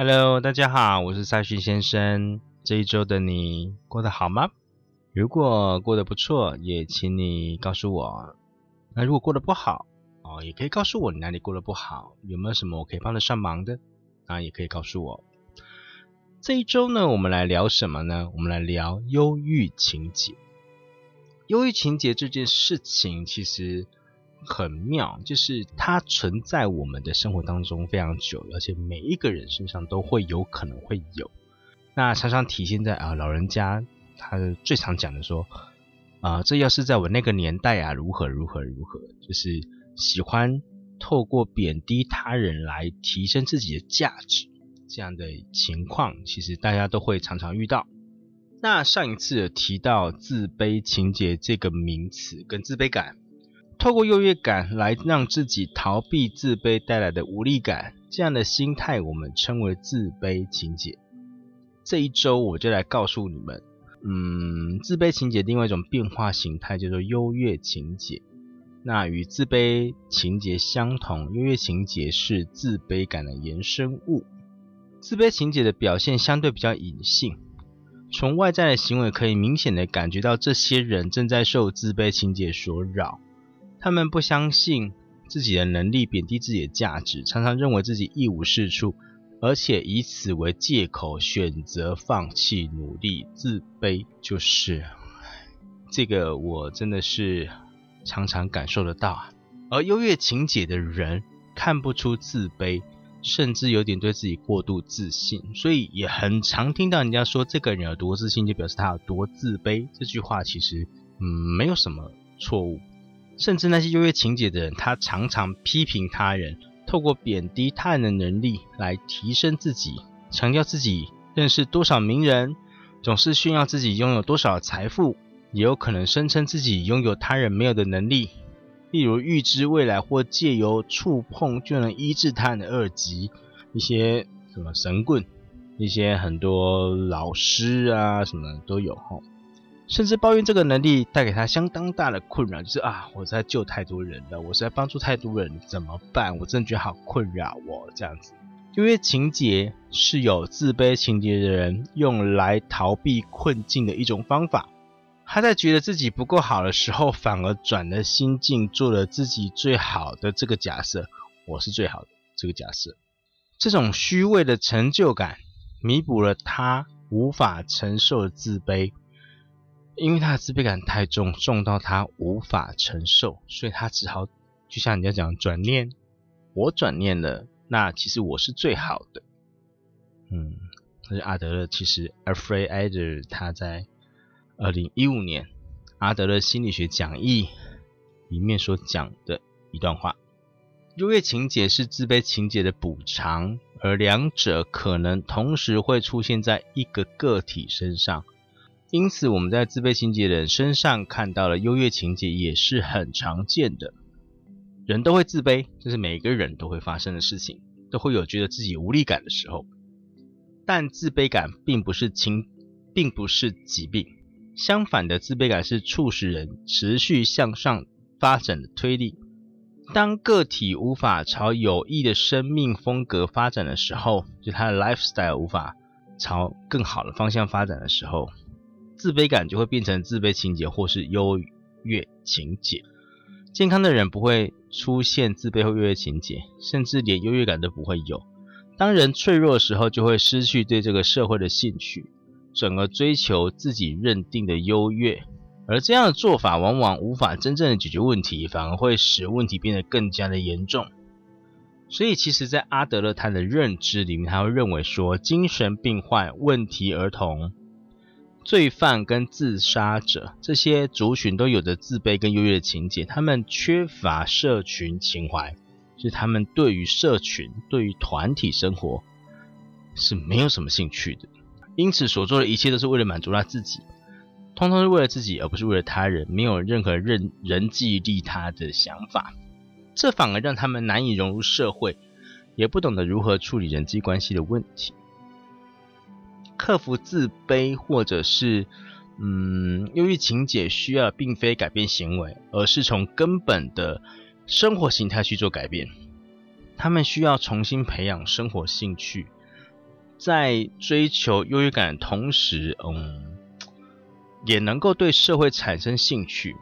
Hello，大家好，我是赛勋先生。这一周的你过得好吗？如果过得不错，也请你告诉我。那如果过得不好，哦，也可以告诉我你哪里过得不好，有没有什么我可以帮得上忙的？啊，也可以告诉我。这一周呢，我们来聊什么呢？我们来聊忧郁情节。忧郁情节这件事情，其实。很妙，就是它存在我们的生活当中非常久，而且每一个人身上都会有可能会有。那常常体现在啊，老人家他最常讲的说啊，这要是在我那个年代啊，如何如何如何，就是喜欢透过贬低他人来提升自己的价值这样的情况，其实大家都会常常遇到。那上一次提到自卑情节这个名词跟自卑感。透过优越感来让自己逃避自卑带来的无力感，这样的心态我们称为自卑情节。这一周我就来告诉你们，嗯，自卑情节另外一种变化形态叫做优越情节。那与自卑情节相同，优越情节是自卑感的延伸物。自卑情节的表现相对比较隐性，从外在的行为可以明显的感觉到这些人正在受自卑情节所扰。他们不相信自己的能力，贬低自己的价值，常常认为自己一无是处，而且以此为借口选择放弃努力，自卑就是这个，我真的是常常感受得到啊。而优越情节的人看不出自卑，甚至有点对自己过度自信，所以也很常听到人家说这个人有多自信，就表示他有多自卑。这句话其实嗯没有什么错误。甚至那些优越情节的人，他常常批评他人，透过贬低他人的能力来提升自己，强调自己认识多少名人，总是炫耀自己拥有多少财富，也有可能声称自己拥有他人没有的能力，例如预知未来或借由触碰就能医治他人的二级，一些什么神棍，一些很多老师啊什么都有吼。甚至抱怨这个能力带给他相当大的困扰，就是啊，我在救太多人了，我是在帮助太多人，怎么办？我真的觉得好困扰我这样子。因为情节是有自卑情节的人用来逃避困境的一种方法。他在觉得自己不够好的时候，反而转了心境，做了自己最好的这个假设，我是最好的这个假设。这种虚伪的成就感，弥补了他无法承受的自卑。因为他的自卑感太重，重到他无法承受，所以他只好就像人家讲转念，我转念了，那其实我是最好的。嗯，这是阿德勒，其实 a f r a i d Adler 他在二零一五年阿德勒心理学讲义里面所讲的一段话：优越情节是自卑情节的补偿，而两者可能同时会出现在一个个体身上。因此，我们在自卑情节的人身上看到了优越情节，也是很常见的。人都会自卑，这是每个人都会发生的事情，都会有觉得自己无力感的时候。但自卑感并不是情，并不是疾病。相反的，自卑感是促使人持续向上发展的推力。当个体无法朝有益的生命风格发展的时候，就他的 lifestyle 无法朝更好的方向发展的时候。自卑感就会变成自卑情节或是优越情节。健康的人不会出现自卑或优越情节，甚至连优越感都不会有。当人脆弱的时候，就会失去对这个社会的兴趣，转而追求自己认定的优越。而这样的做法往往无法真正的解决问题，反而会使问题变得更加的严重。所以，其实，在阿德勒他的认知里面，他会认为说，精神病患、问题儿童、罪犯跟自杀者这些族群都有着自卑跟优越的情节，他们缺乏社群情怀，是他们对于社群、对于团体生活是没有什么兴趣的。因此，所做的一切都是为了满足他自己，通通是为了自己，而不是为了他人，没有任何人人际利他的想法。这反而让他们难以融入社会，也不懂得如何处理人际关系的问题。克服自卑或者是嗯忧郁情节，需要并非改变行为，而是从根本的生活形态去做改变。他们需要重新培养生活兴趣，在追求优越感同时，嗯，也能够对社会产生兴趣。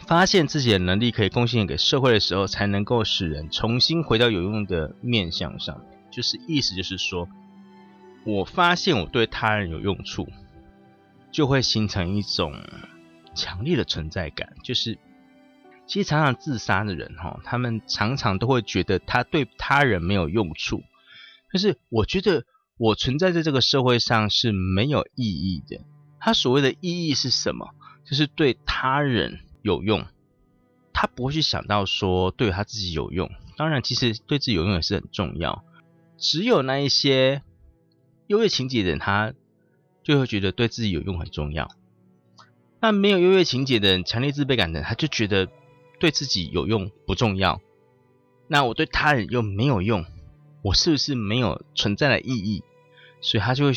发现自己的能力可以贡献给社会的时候，才能够使人重新回到有用的面向上。就是意思就是说，我发现我对他人有用处，就会形成一种强烈的存在感。就是其实常常自杀的人哈，他们常常都会觉得他对他人没有用处。但是我觉得我存在在这个社会上是没有意义的。他所谓的意义是什么？就是对他人。有用，他不会去想到说对他自己有用。当然，其实对自己有用也是很重要。只有那一些优越情节的人，他就会觉得对自己有用很重要。那没有优越情节的人，强烈自卑感的人，他就觉得对自己有用不重要。那我对他人又没有用，我是不是没有存在的意义？所以他就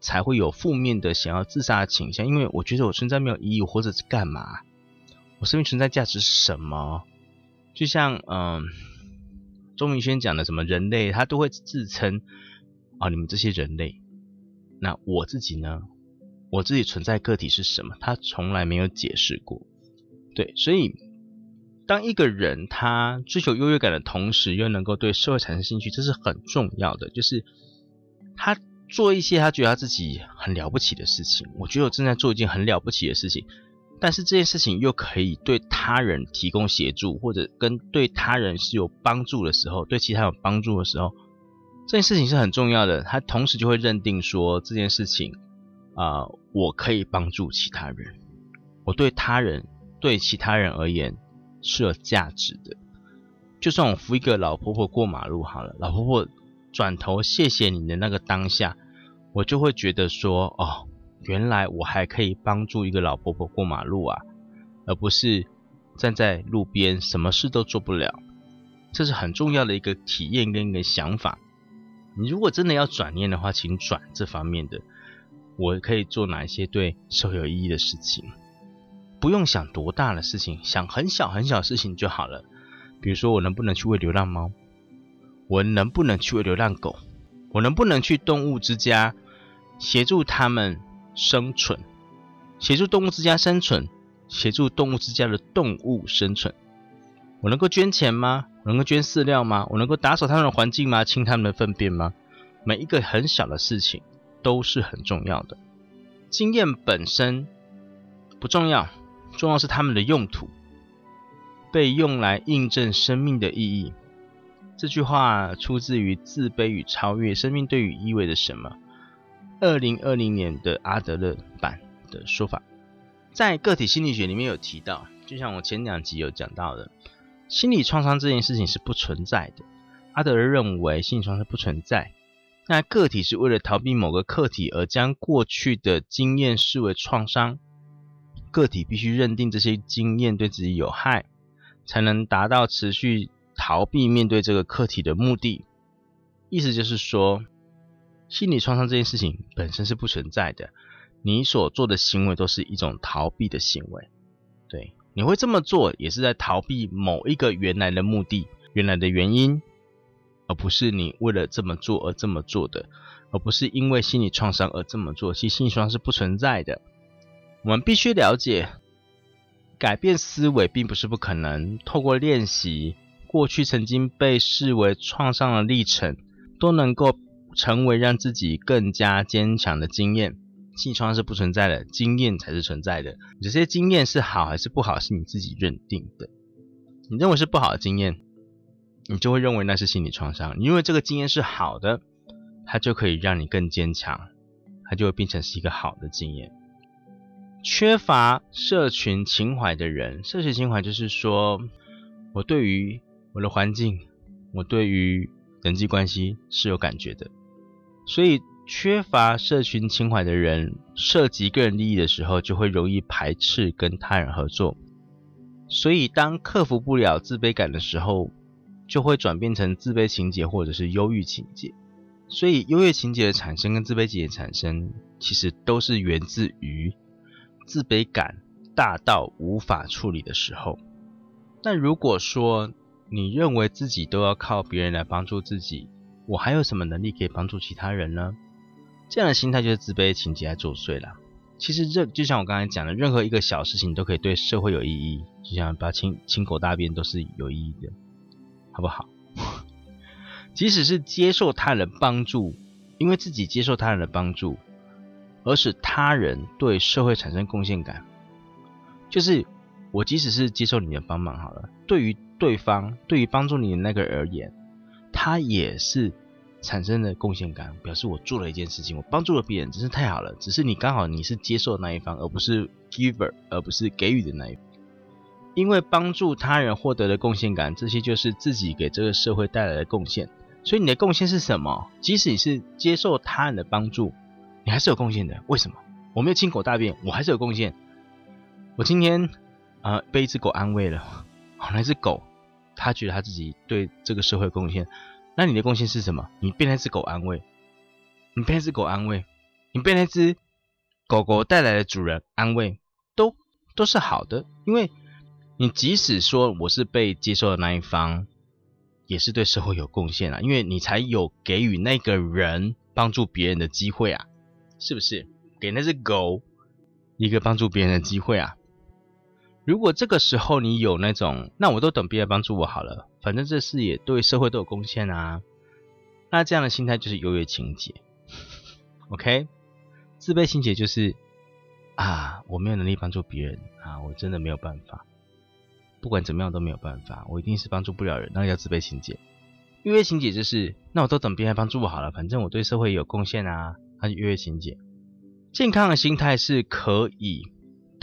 才会有负面的想要自杀的倾向。因为我觉得我存在没有意义，或者是干嘛？我生命存在价值是什么？就像嗯，钟明轩讲的什么人类，他都会自称啊，你们这些人类。那我自己呢？我自己存在个体是什么？他从来没有解释过。对，所以当一个人他追求优越感的同时，又能够对社会产生兴趣，这是很重要的。就是他做一些他觉得他自己很了不起的事情。我觉得我正在做一件很了不起的事情。但是这件事情又可以对他人提供协助，或者跟对他人是有帮助的时候，对其他有帮助的时候，这件事情是很重要的。他同时就会认定说这件事情啊，我可以帮助其他人，我对他人对其他人而言是有价值的。就算我扶一个老婆婆过马路好了，老婆婆转头谢谢你的那个当下，我就会觉得说哦。原来我还可以帮助一个老婆婆过马路啊，而不是站在路边什么事都做不了。这是很重要的一个体验跟一个想法。你如果真的要转念的话，请转这方面的。我可以做哪一些对社会有意义的事情？不用想多大的事情，想很小很小的事情就好了。比如说，我能不能去喂流浪猫？我能不能去喂流浪狗？我能不能去动物之家协助他们？生存，协助动物之家生存，协助动物之家的动物生存。我能够捐钱吗？我能够捐饲料吗？我能够打扫他们的环境吗？清他们的粪便吗？每一个很小的事情都是很重要的。经验本身不重要，重要是他们的用途，被用来印证生命的意义。这句话出自于《自卑与超越：生命对于意味着什么》。二零二零年的阿德勒版的说法，在个体心理学里面有提到，就像我前两集有讲到的，心理创伤这件事情是不存在的。阿德勒认为心理创伤不存在，那个体是为了逃避某个课题而将过去的经验视为创伤，个体必须认定这些经验对自己有害，才能达到持续逃避面对这个课题的目的。意思就是说。心理创伤这件事情本身是不存在的，你所做的行为都是一种逃避的行为。对，你会这么做也是在逃避某一个原来的目的、原来的原因，而不是你为了这么做而这么做的，而不是因为心理创伤而这么做。其实心理创伤是不存在的。我们必须了解，改变思维并不是不可能。透过练习，过去曾经被视为创伤的历程，都能够。成为让自己更加坚强的经验，心理创伤是不存在的，经验才是存在的。这些经验是好还是不好，是你自己认定的。你认为是不好的经验，你就会认为那是心理创伤。你认为这个经验是好的，它就可以让你更坚强，它就会变成是一个好的经验。缺乏社群情怀的人，社群情怀就是说，我对于我的环境，我对于人际关系是有感觉的。所以，缺乏社群情怀的人，涉及个人利益的时候，就会容易排斥跟他人合作。所以，当克服不了自卑感的时候，就会转变成自卑情节或者是忧郁情节。所以，优越情节的产生跟自卑情节产生，其实都是源自于。自卑感大到无法处理的时候，但如果说你认为自己都要靠别人来帮助自己，我还有什么能力可以帮助其他人呢？这样的心态就是自卑情结在作祟了。其实这就像我刚才讲的，任何一个小事情都可以对社会有意义，就像把亲亲狗大便都是有意义的，好不好？即使是接受他人帮助，因为自己接受他人的帮助。而使他人对社会产生贡献感，就是我即使是接受你的帮忙好了，对于对方，对于帮助你的那个而言，他也是产生的贡献感，表示我做了一件事情，我帮助了别人，真是太好了。只是你刚好你是接受的那一方，而不是 giver，而不是给予的那一方。因为帮助他人获得的贡献感，这些就是自己给这个社会带来的贡献。所以你的贡献是什么？即使你是接受他人的帮助。你还是有贡献的，为什么？我没有亲狗大便，我还是有贡献。我今天啊被一只狗安慰了，好，那只狗它觉得它自己对这个社会贡献。那你的贡献是什么？你被那只狗安慰，你被那只狗安慰，你被那只狗狗带来的主人安慰，都都是好的。因为你即使说我是被接受的那一方，也是对社会有贡献啊，因为你才有给予那个人帮助别人的机会啊。是不是给那只狗一个帮助别人的机会啊？如果这个时候你有那种，那我都等别人帮助我好了，反正这事也对社会都有贡献啊。那这样的心态就是优越情节。OK，自卑情节就是啊，我没有能力帮助别人啊，我真的没有办法，不管怎么样都没有办法，我一定是帮助不了人，那叫自卑情节。优越情节就是，那我都等别人帮助我好了，反正我对社会有贡献啊。它是优越情节。健康的心态是可以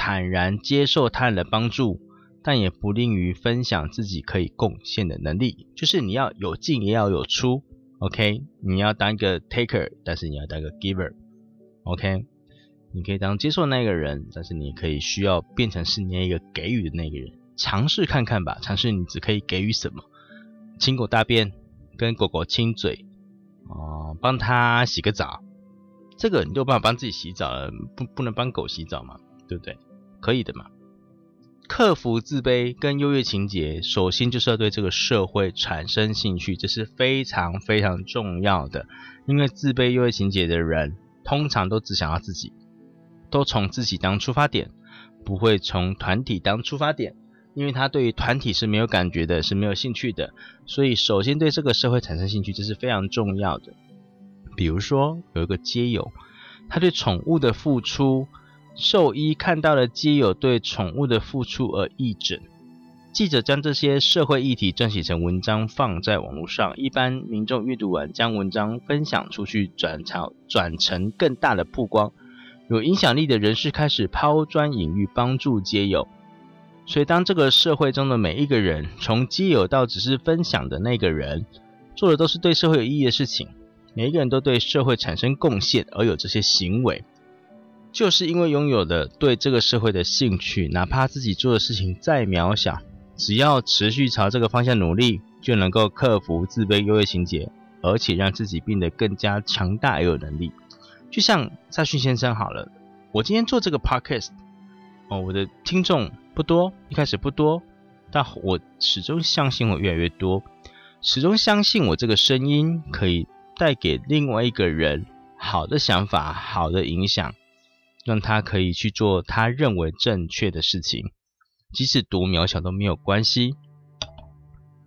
坦然接受他人的帮助，但也不吝于分享自己可以贡献的能力。就是你要有进，也要有出。OK，你要当一个 taker，但是你要当一个 giver。OK，你可以当接受那个人，但是你可以需要变成是那一个给予的那个人。尝试看看吧，尝试你只可以给予什么？亲狗大便，跟狗狗亲嘴，哦，帮他洗个澡。这个你就办法帮自己洗澡了，不不能帮狗洗澡嘛，对不对？可以的嘛。克服自卑跟优越情节，首先就是要对这个社会产生兴趣，这是非常非常重要的。因为自卑优越情节的人，通常都只想要自己，都从自己当出发点，不会从团体当出发点，因为他对于团体是没有感觉的，是没有兴趣的。所以首先对这个社会产生兴趣，这是非常重要的。比如说，有一个街友，他对宠物的付出，兽医看到了街友对宠物的付出而义诊。记者将这些社会议题撰写成文章放在网络上，一般民众阅读完将文章分享出去，转朝转成更大的曝光。有影响力的人士开始抛砖引玉，帮助街友。所以，当这个社会中的每一个人，从街友到只是分享的那个人，做的都是对社会有意义的事情。每一个人都对社会产生贡献，而有这些行为，就是因为拥有的对这个社会的兴趣，哪怕自己做的事情再渺小，只要持续朝这个方向努力，就能够克服自卑优越情节，而且让自己变得更加强大而有能力。就像萨逊先生好了，我今天做这个 podcast，哦，我的听众不多，一开始不多，但我始终相信我越来越多，始终相信我这个声音可以。带给另外一个人好的想法、好的影响，让他可以去做他认为正确的事情，即使多渺小都没有关系。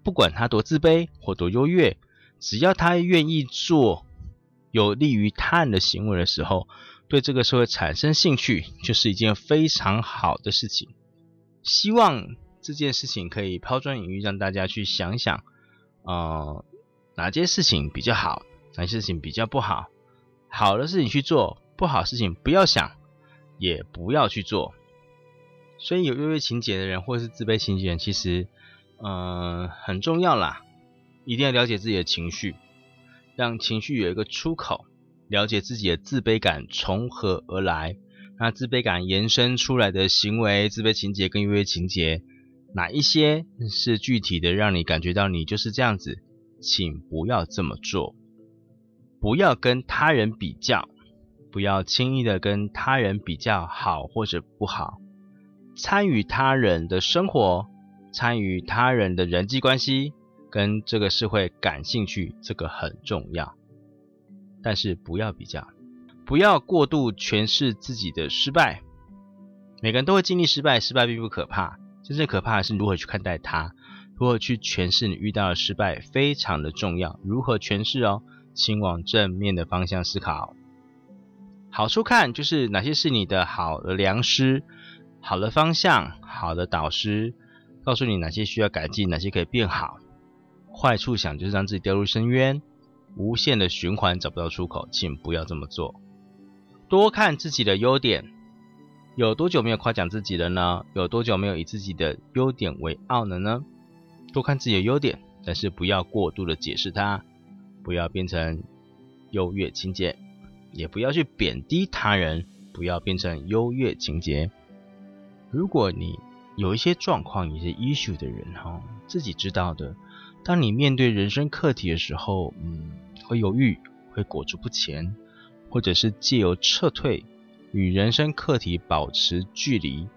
不管他多自卑或多优越，只要他愿意做有利于他人的行为的时候，对这个社会产生兴趣，就是一件非常好的事情。希望这件事情可以抛砖引玉，让大家去想想。呃，哪件事情比较好，哪些事情比较不好。好的事情去做，不好事情不要想，也不要去做。所以有优越情节的人，或者是自卑情节人，其实，嗯，很重要啦，一定要了解自己的情绪，让情绪有一个出口，了解自己的自卑感从何而来，那自卑感延伸出来的行为，自卑情节跟优越情节，哪一些是具体的，让你感觉到你就是这样子，请不要这么做，不要跟他人比较，不要轻易的跟他人比较好或者不好。参与他人的生活，参与他人的人际关系，跟这个社会感兴趣，这个很重要。但是不要比较，不要过度诠释自己的失败。每个人都会经历失败，失败并不可怕，真正可怕的是如何去看待它，如何去诠释你遇到的失败，非常的重要。如何诠释哦？请往正面的方向思考。好处看就是哪些是你的好的良师。好的方向，好的导师，告诉你哪些需要改进，哪些可以变好。坏处想就是让自己掉入深渊，无限的循环找不到出口，请不要这么做。多看自己的优点，有多久没有夸奖自己了呢？有多久没有以自己的优点为傲了呢？多看自己的优点，但是不要过度的解释它，不要变成优越情节，也不要去贬低他人，不要变成优越情节。如果你有一些状况、一些 issue 的人哈，自己知道的，当你面对人生课题的时候，嗯，会犹豫，会裹足不前，或者是借由撤退与人生课题保持距离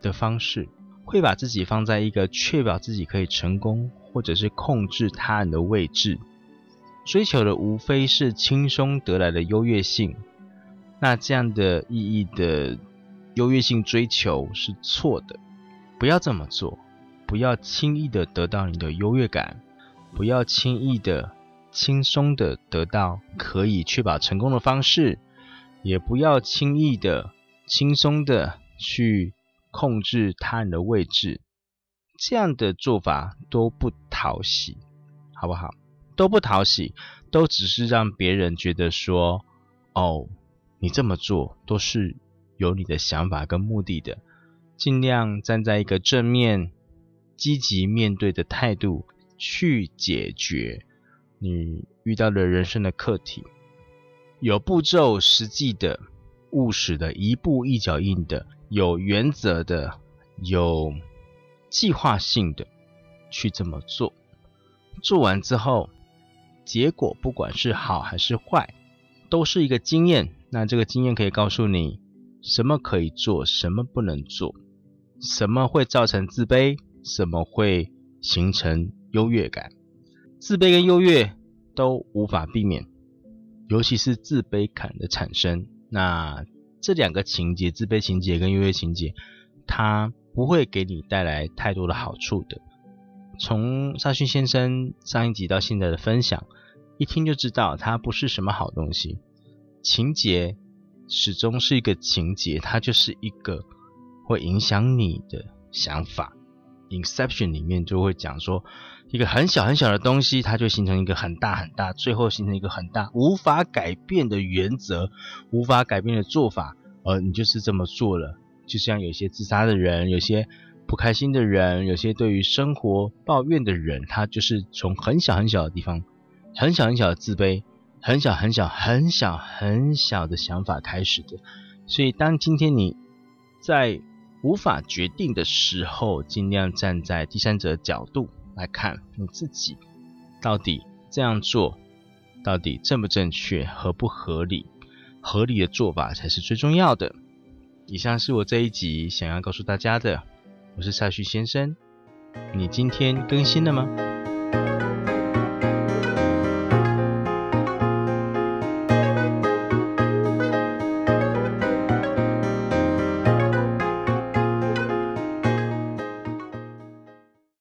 的方式，会把自己放在一个确保自己可以成功，或者是控制他人的位置，追求的无非是轻松得来的优越性，那这样的意义的。优越性追求是错的，不要这么做，不要轻易的得到你的优越感，不要轻易的、轻松的得到可以确保成功的方式，也不要轻易的、轻松的去控制他人的位置，这样的做法都不讨喜，好不好？都不讨喜，都只是让别人觉得说，哦，你这么做都是。有你的想法跟目的的，尽量站在一个正面、积极面对的态度去解决你遇到的人生的课题，有步骤、实际的、务实的、一步一脚印的、有原则的、有计划性的去这么做。做完之后，结果不管是好还是坏，都是一个经验。那这个经验可以告诉你。什么可以做，什么不能做？什么会造成自卑？什么会形成优越感？自卑跟优越都无法避免，尤其是自卑感的产生。那这两个情节，自卑情节跟优越情节，它不会给你带来太多的好处的。从沙逊先生上一集到现在的分享，一听就知道它不是什么好东西。情节。始终是一个情节，它就是一个会影响你的想法。Inception 里面就会讲说，一个很小很小的东西，它就形成一个很大很大，最后形成一个很大无法改变的原则，无法改变的做法。而你就是这么做了，就像有些自杀的人，有些不开心的人，有些对于生活抱怨的人，他就是从很小很小的地方，很小很小的自卑。很小很小很小很小的想法开始的，所以当今天你在无法决定的时候，尽量站在第三者角度来看你自己，到底这样做到底正不正确、合不合理？合理的做法才是最重要的。以上是我这一集想要告诉大家的，我是蔡旭先生，你今天更新了吗？